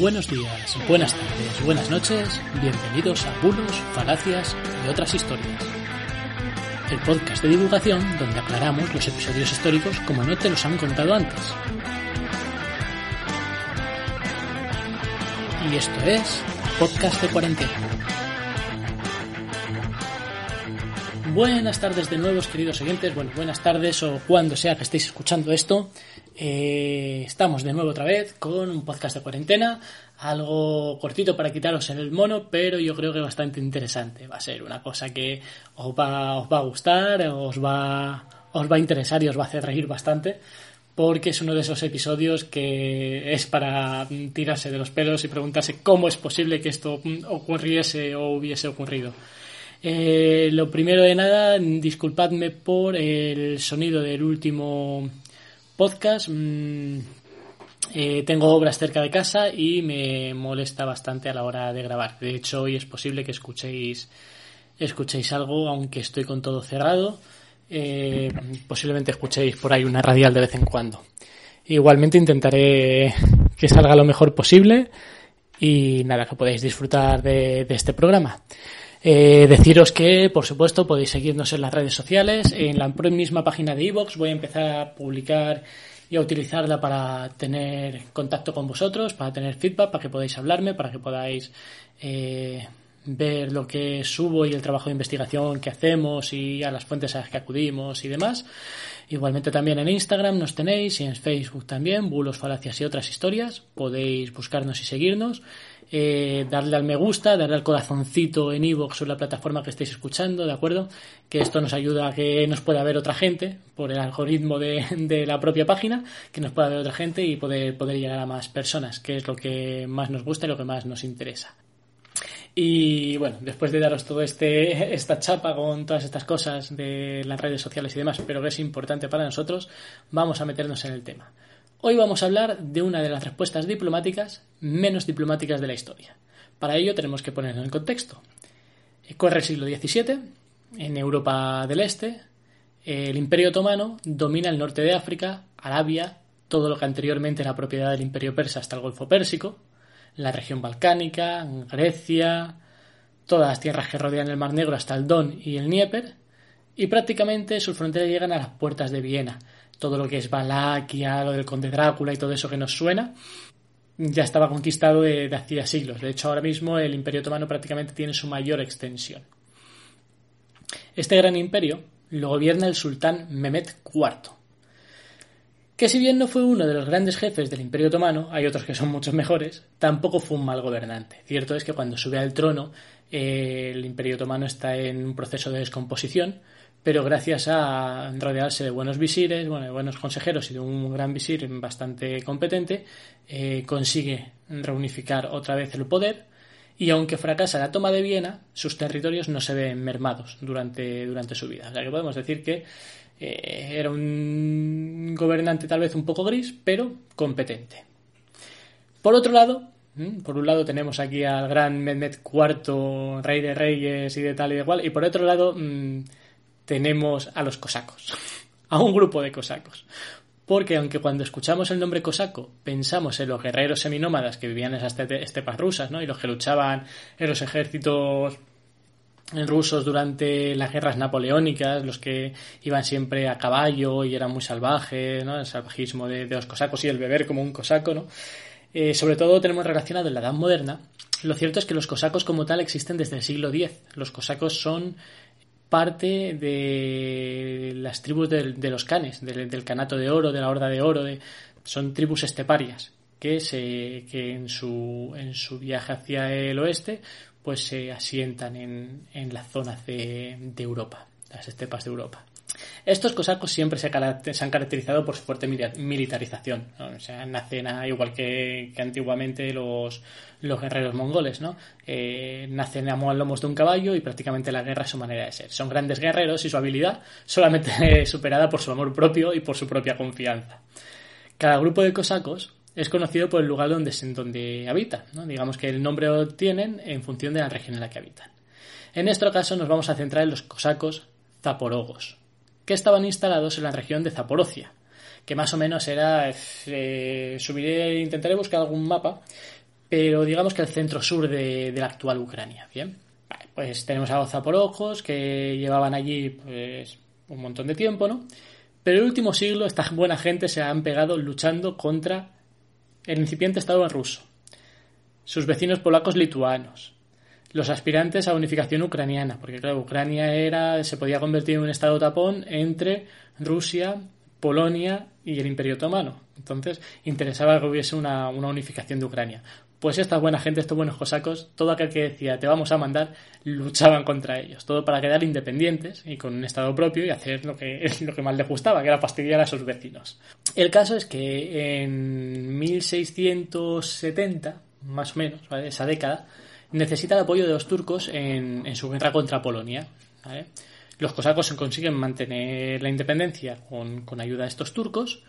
Buenos días, buenas tardes, buenas noches, bienvenidos a Bulos, Falacias y otras historias. El podcast de divulgación donde aclaramos los episodios históricos como no te los han contado antes. Y esto es Podcast de Cuarentena. Buenas tardes de nuevo, queridos oyentes. Bueno, buenas tardes o cuando sea que estéis escuchando esto. Eh, estamos de nuevo otra vez con un podcast de cuarentena, algo cortito para quitaros en el mono, pero yo creo que bastante interesante. Va a ser una cosa que os va, os va a gustar, os va, os va a interesar y os va a hacer reír bastante, porque es uno de esos episodios que es para tirarse de los pelos y preguntarse cómo es posible que esto ocurriese o hubiese ocurrido. Eh, lo primero de nada, disculpadme por el sonido del último podcast. Mm, eh, tengo obras cerca de casa y me molesta bastante a la hora de grabar. De hecho, hoy es posible que escuchéis, escuchéis algo, aunque estoy con todo cerrado. Eh, posiblemente escuchéis por ahí una radial de vez en cuando. Igualmente intentaré que salga lo mejor posible y nada, que podáis disfrutar de, de este programa. Eh, deciros que, por supuesto, podéis seguirnos en las redes sociales. En la misma página de iVoox voy a empezar a publicar y a utilizarla para tener contacto con vosotros, para tener feedback, para que podáis hablarme, para que podáis eh, ver lo que subo y el trabajo de investigación que hacemos y a las fuentes a las que acudimos y demás. Igualmente también en Instagram nos tenéis y en Facebook también, bulos, falacias y otras historias. Podéis buscarnos y seguirnos eh, darle al me gusta, darle al corazoncito en iVoox o la plataforma que estéis escuchando, ¿de acuerdo? Que esto nos ayuda a que nos pueda ver otra gente por el algoritmo de, de, la propia página, que nos pueda ver otra gente y poder, poder llegar a más personas, que es lo que más nos gusta y lo que más nos interesa. Y bueno, después de daros todo este esta chapa con todas estas cosas de las redes sociales y demás, pero que es importante para nosotros, vamos a meternos en el tema. Hoy vamos a hablar de una de las respuestas diplomáticas menos diplomáticas de la historia. Para ello tenemos que poner en contexto. Corre el siglo XVII, en Europa del Este, el Imperio Otomano domina el norte de África, Arabia, todo lo que anteriormente era propiedad del Imperio Persa hasta el Golfo Pérsico, la región balcánica, Grecia, todas las tierras que rodean el Mar Negro hasta el Don y el Dnieper, y prácticamente sus fronteras llegan a las puertas de Viena, todo lo que es Valaquia, lo del conde Drácula y todo eso que nos suena, ya estaba conquistado de, de hacía siglos. De hecho, ahora mismo el Imperio Otomano prácticamente tiene su mayor extensión. Este gran imperio lo gobierna el sultán Mehmet IV, que si bien no fue uno de los grandes jefes del Imperio Otomano, hay otros que son muchos mejores, tampoco fue un mal gobernante. Cierto es que cuando sube al trono, eh, el Imperio Otomano está en un proceso de descomposición, pero gracias a rodearse de buenos visires, bueno, de buenos consejeros y de un gran visir bastante competente, eh, consigue reunificar otra vez el poder y aunque fracasa la toma de Viena, sus territorios no se ven mermados durante, durante su vida. O sea que podemos decir que eh, era un gobernante tal vez un poco gris, pero competente. Por otro lado, por un lado tenemos aquí al gran Mehmet IV, rey de reyes y de tal y de cual, y por otro lado mmm, tenemos a los cosacos, a un grupo de cosacos. Porque aunque cuando escuchamos el nombre cosaco pensamos en los guerreros seminómadas que vivían en esas estepas rusas, ¿no? Y los que luchaban en los ejércitos rusos durante las guerras napoleónicas, los que iban siempre a caballo y eran muy salvajes, ¿no? El salvajismo de, los cosacos y el beber como un cosaco, ¿no? Eh, sobre todo tenemos relacionado en la Edad Moderna. Lo cierto es que los cosacos como tal existen desde el siglo X. Los cosacos son parte de las tribus de, de los canes, de, del canato de oro, de la horda de oro, de, son tribus esteparias. Que, se, que en, su, en su viaje hacia el oeste pues se asientan en, en las zonas de, de Europa, las estepas de Europa. Estos cosacos siempre se, han caracterizado por su fuerte militarización. O sea, nacen igual que, antiguamente los, los, guerreros mongoles, ¿no? Eh, nacen a lomos de un caballo y prácticamente la guerra es su manera de ser. Son grandes guerreros y su habilidad solamente superada por su amor propio y por su propia confianza. Cada grupo de cosacos es conocido por el lugar donde, donde habita. ¿no? Digamos que el nombre lo obtienen en función de la región en la que habitan. En nuestro caso nos vamos a centrar en los cosacos zaporogos, que estaban instalados en la región de Zaporocia, que más o menos era. Eh, subiré, intentaré buscar algún mapa, pero digamos que el centro sur de, la actual Ucrania. Bien, pues tenemos a los zaporojos que llevaban allí pues, un montón de tiempo, ¿no? Pero en el último siglo esta buena gente se han pegado luchando contra el incipiente Estado ruso, sus vecinos polacos lituanos, los aspirantes a unificación ucraniana, porque claro, Ucrania era, se podía convertir en un estado tapón entre Rusia, Polonia y el Imperio Otomano. Entonces, interesaba que hubiese una, unificación de Ucrania. Pues esta buena gente, estos buenos cosacos, todo aquel que decía te vamos a mandar, luchaban contra ellos. Todo para quedar independientes y con un estado propio y hacer lo que, lo que más les gustaba, que era fastidiar a sus vecinos. El caso es que en 1670, más o menos, esa década, necesita el apoyo de los turcos en, su guerra contra Polonia. Los cosacos consiguen mantener la independencia con, ayuda de estos turcos,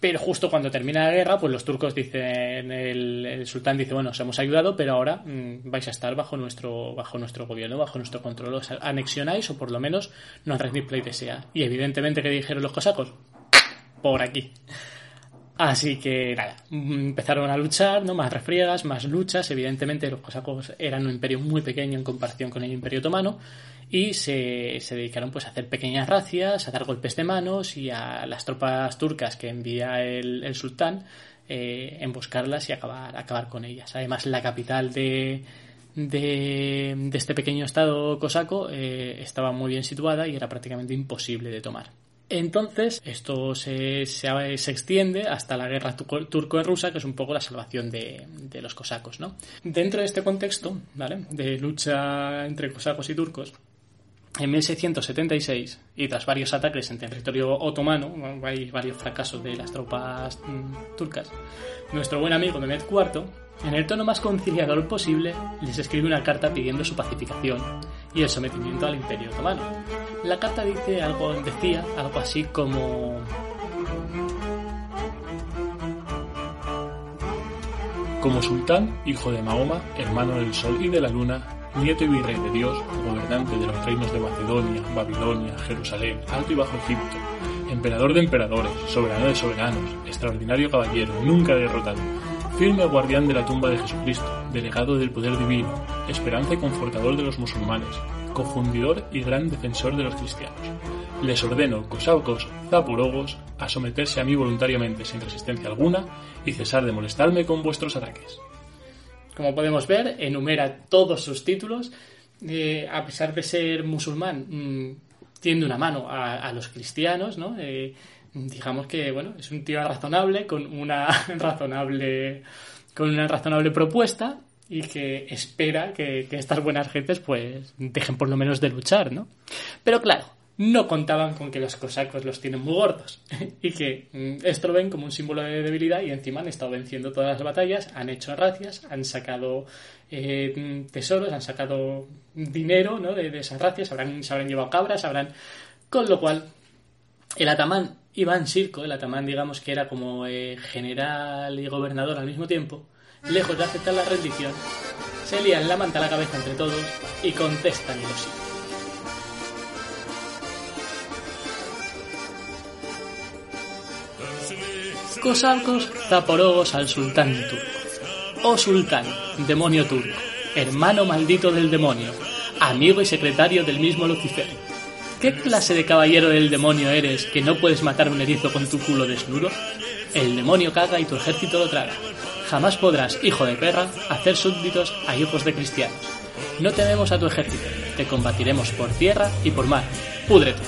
pero justo cuando termina la guerra, pues los turcos dicen, el, sultán dice, bueno, os hemos ayudado, pero ahora mm, vais a estar bajo nuestro, bajo nuestro gobierno, bajo nuestro control, os anexionáis o por lo menos no rendís sea Y evidentemente, ¿qué dijeron los cosacos? Por aquí. Así que nada, empezaron a luchar, ¿no? Más refriegas, más luchas. Evidentemente los cosacos eran un imperio muy pequeño en comparación con el imperio otomano y se, se dedicaron pues a hacer pequeñas racias, a dar golpes de manos y a las tropas turcas que envía el, sultán eh, emboscarlas y acabar, acabar con ellas. Además la capital de, de, este pequeño estado cosaco eh, estaba muy bien situada y era prácticamente imposible de tomar. Entonces, esto se, se, se, extiende hasta la guerra turco-rusa, que es un poco la salvación de, de, los cosacos. ¿no? Dentro de este contexto ¿vale? de lucha entre cosacos y turcos, en 1676, y tras varios ataques en territorio otomano, hay varios fracasos de las tropas mm, turcas, nuestro buen amigo Mehmed IV, en el tono más conciliador posible, les escribe una carta pidiendo su pacificación y el sometimiento al imperio otomano. La carta dice algo, decía algo así como Como sultán, hijo de Mahoma, hermano del sol y de la luna, nieto y virrey de Dios, gobernante de los reinos de Macedonia, Babilonia, Jerusalén, Alto y Bajo Egipto, emperador de emperadores, soberano de soberanos, extraordinario caballero, nunca derrotado, firme guardián de la tumba de Jesucristo, delegado del poder divino, esperanza y confortador de los musulmanes, cofundidor y gran defensor de los cristianos. Les ordeno, cosaucos, zapurogos, a someterse a mí voluntariamente sin resistencia alguna y cesar de molestarme con vuestros ataques. Como podemos ver, enumera todos sus títulos. Eh, a pesar de ser musulmán, mm, tiende una mano a, los cristianos, ¿no? Eh, digamos que, bueno, es un tío razonable, con una razonable, con una razonable propuesta y que espera que, que estas buenas gentes, pues, dejen por lo menos de luchar, ¿no? Pero claro, no contaban con que los cosacos los tienen muy gordos y que mm, esto lo ven como un símbolo de debilidad y encima han estado venciendo todas las batallas, han hecho racias, han sacado eh, tesoros, han sacado dinero ¿no? de, esas racias, habrán, se habrán llevado cabras, habrán... Con lo cual, el atamán Iván Sirco, el atamán digamos que era como eh, general y gobernador al mismo tiempo, lejos de aceptar la rendición, se lían la manta a la cabeza entre todos y contestan lo siguiente. Cosacos zaporogos al sultán turco. Oh sultán, demonio turco, hermano maldito del demonio, amigo y secretario del mismo Lucifer. ¿Qué clase de caballero del demonio eres que no puedes matar un erizo con tu culo desnudo? El demonio caga y tu ejército lo traga. Jamás podrás, hijo de perra, hacer súbditos a hijos de cristianos. No tememos a tu ejército, te combatiremos por tierra y por mar. Púdrete.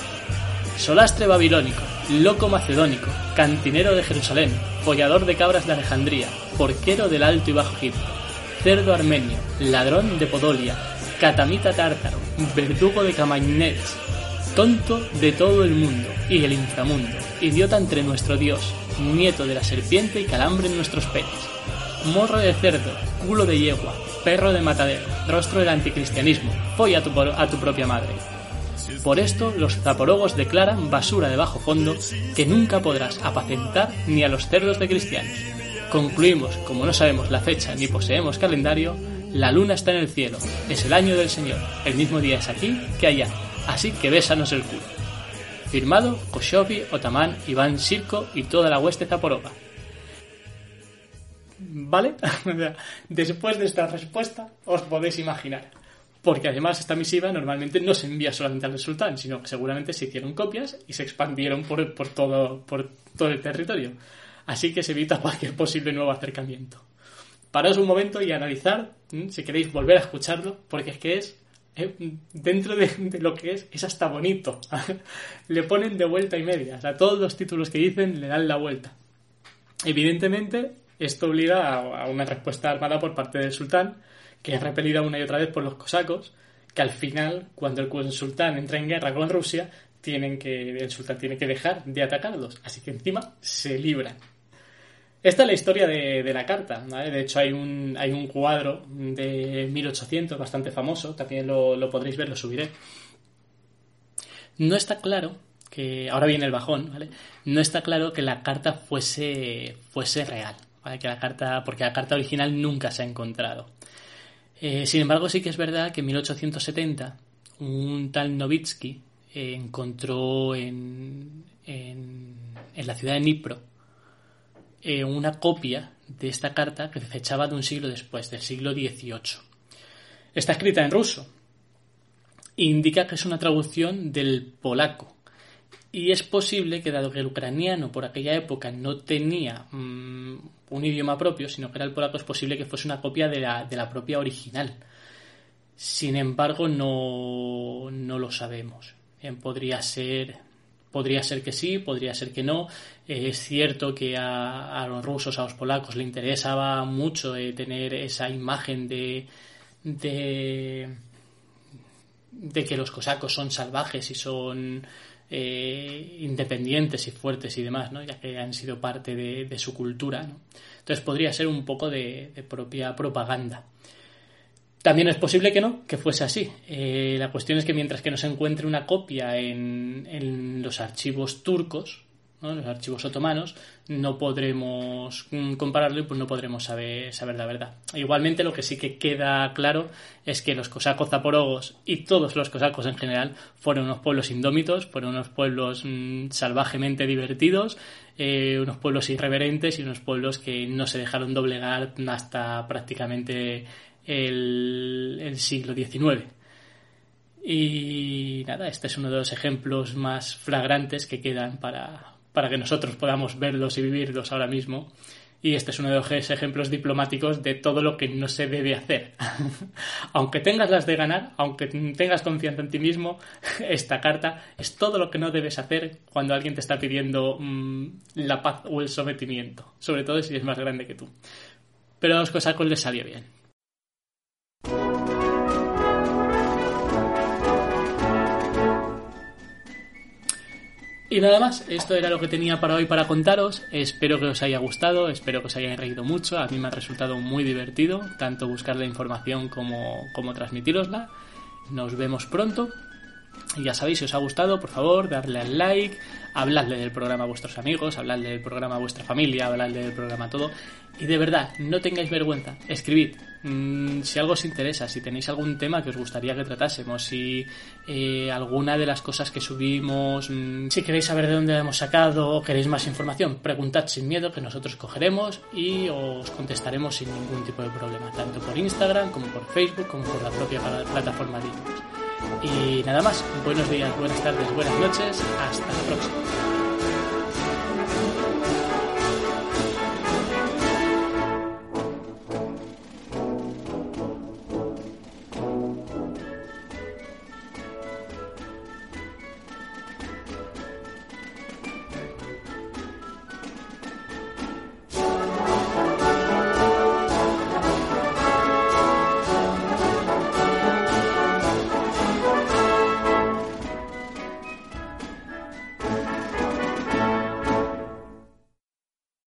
Solastre babilónico, loco macedónico, cantinero de Jerusalén, follador de cabras de Alejandría, porquero del Alto y Bajo Egipto, cerdo armenio, ladrón de Podolia, catamita tártaro, verdugo de Camainets, tonto de todo el mundo y el inframundo, idiota entre nuestro Dios, nieto de la serpiente y calambre en nuestros penes, morro de cerdo, culo de yegua, perro de matadero, rostro del anticristianismo, folla a tu, propia madre. Por esto, los zaporogos declaran basura de bajo fondo que nunca podrás apacentar ni a los cerdos de cristianos. Concluimos, como no sabemos la fecha ni poseemos calendario, la luna está en el cielo, es el año del Señor, el mismo día es aquí que allá, así que bésanos el culo. Firmado Koshovi, Otamán, Iván Sirko y toda la hueste zaporoga. ¿Vale? Después de esta respuesta, os podéis imaginar. Porque además esta misiva normalmente no se envía solamente al sultán, sino que seguramente se hicieron copias y se expandieron por, por, todo, por todo el territorio. Así que se evita cualquier posible nuevo acercamiento. Paraos un momento y analizar, si queréis volver a escucharlo, porque es que es dentro de, lo que es, es hasta bonito. le ponen de vuelta y media. O sea, todos los títulos que dicen le dan la vuelta. Evidentemente, esto obliga a, una respuesta armada por parte del sultán, que es repelida una y otra vez por los cosacos, que al final, cuando el sultán entra en guerra con Rusia, tienen que, el sultán tiene que dejar de atacarlos. Así que encima se libran. Esta es la historia de, la carta. De hecho, hay un, cuadro de 1800 bastante famoso. También lo, podréis ver, lo subiré. No está claro que. Ahora viene el bajón, ¿vale? No está claro que la carta fuese, fuese real. Que la carta, porque la carta original nunca se ha encontrado. Eh, sin embargo, sí que es verdad que en 1870 un tal Novitsky encontró en, en, en la ciudad de Nipro eh, una copia de esta carta que se echaba de un siglo después, del siglo XVIII. Está escrita en ruso. Indica que es una traducción del polaco. Y es posible que, dado que el ucraniano por aquella época no tenía mm, un idioma propio, sino que era el polaco, es posible que fuese una copia de la, de la propia original. Sin embargo, no, no lo sabemos. podría ser Podría ser que sí, podría ser que no. Eh, es cierto que a, los rusos, a los polacos, le interesaba mucho eh, tener esa imagen de, de, que los cosacos son salvajes y son eh, independientes y fuertes y demás, ¿no? ya que han sido parte de, su cultura. Entonces podría ser un poco de propia propaganda. También es posible que no, que fuese así. Eh, la cuestión es que mientras que no se encuentre una copia en, los archivos turcos, ¿no? los archivos otomanos, no podremos mm, compararlo y pues no podremos saber, saber la verdad. Igualmente lo que sí que queda claro es que los cosacos zaporogos y todos los cosacos en general fueron unos pueblos indómitos, fueron unos pueblos mm, salvajemente divertidos, eh, unos pueblos irreverentes y unos pueblos que no se dejaron doblegar hasta prácticamente el, siglo XIX. Y nada, este es uno de los ejemplos más flagrantes que quedan para, para que nosotros podamos verlos y vivirlos ahora mismo. Y este es uno de los ejemplos diplomáticos de todo lo que no se debe hacer. aunque tengas las de ganar, aunque tengas confianza en ti mismo, esta carta es todo lo que no debes hacer cuando alguien te está pidiendo mm, la paz o el sometimiento. Sobre todo si es más grande que tú. Pero a los cosacos les salió bien. Y nada más, esto era lo que tenía para hoy para contaros. Espero que os haya gustado, espero que os hayáis reído mucho. A mí me ha resultado muy divertido, tanto buscar la información como, como transmitirosla. Nos vemos pronto. Y ya sabéis, si os ha gustado, por favor, darle al like, habladle del programa a vuestros amigos, habladle del programa a vuestra familia, habladle del programa a todo. Y de verdad, no tengáis vergüenza, escribid. Mm, si algo os interesa, si tenéis algún tema que os gustaría que tratásemos, si eh, alguna de las cosas que subimos, mm, si queréis saber de dónde hemos sacado o queréis más información, preguntad sin miedo que nosotros cogeremos y os contestaremos sin ningún tipo de problema, tanto por Instagram como por Facebook como por la propia plataforma de y nada más, buenos días, buenas tardes, buenas noches, hasta la próxima.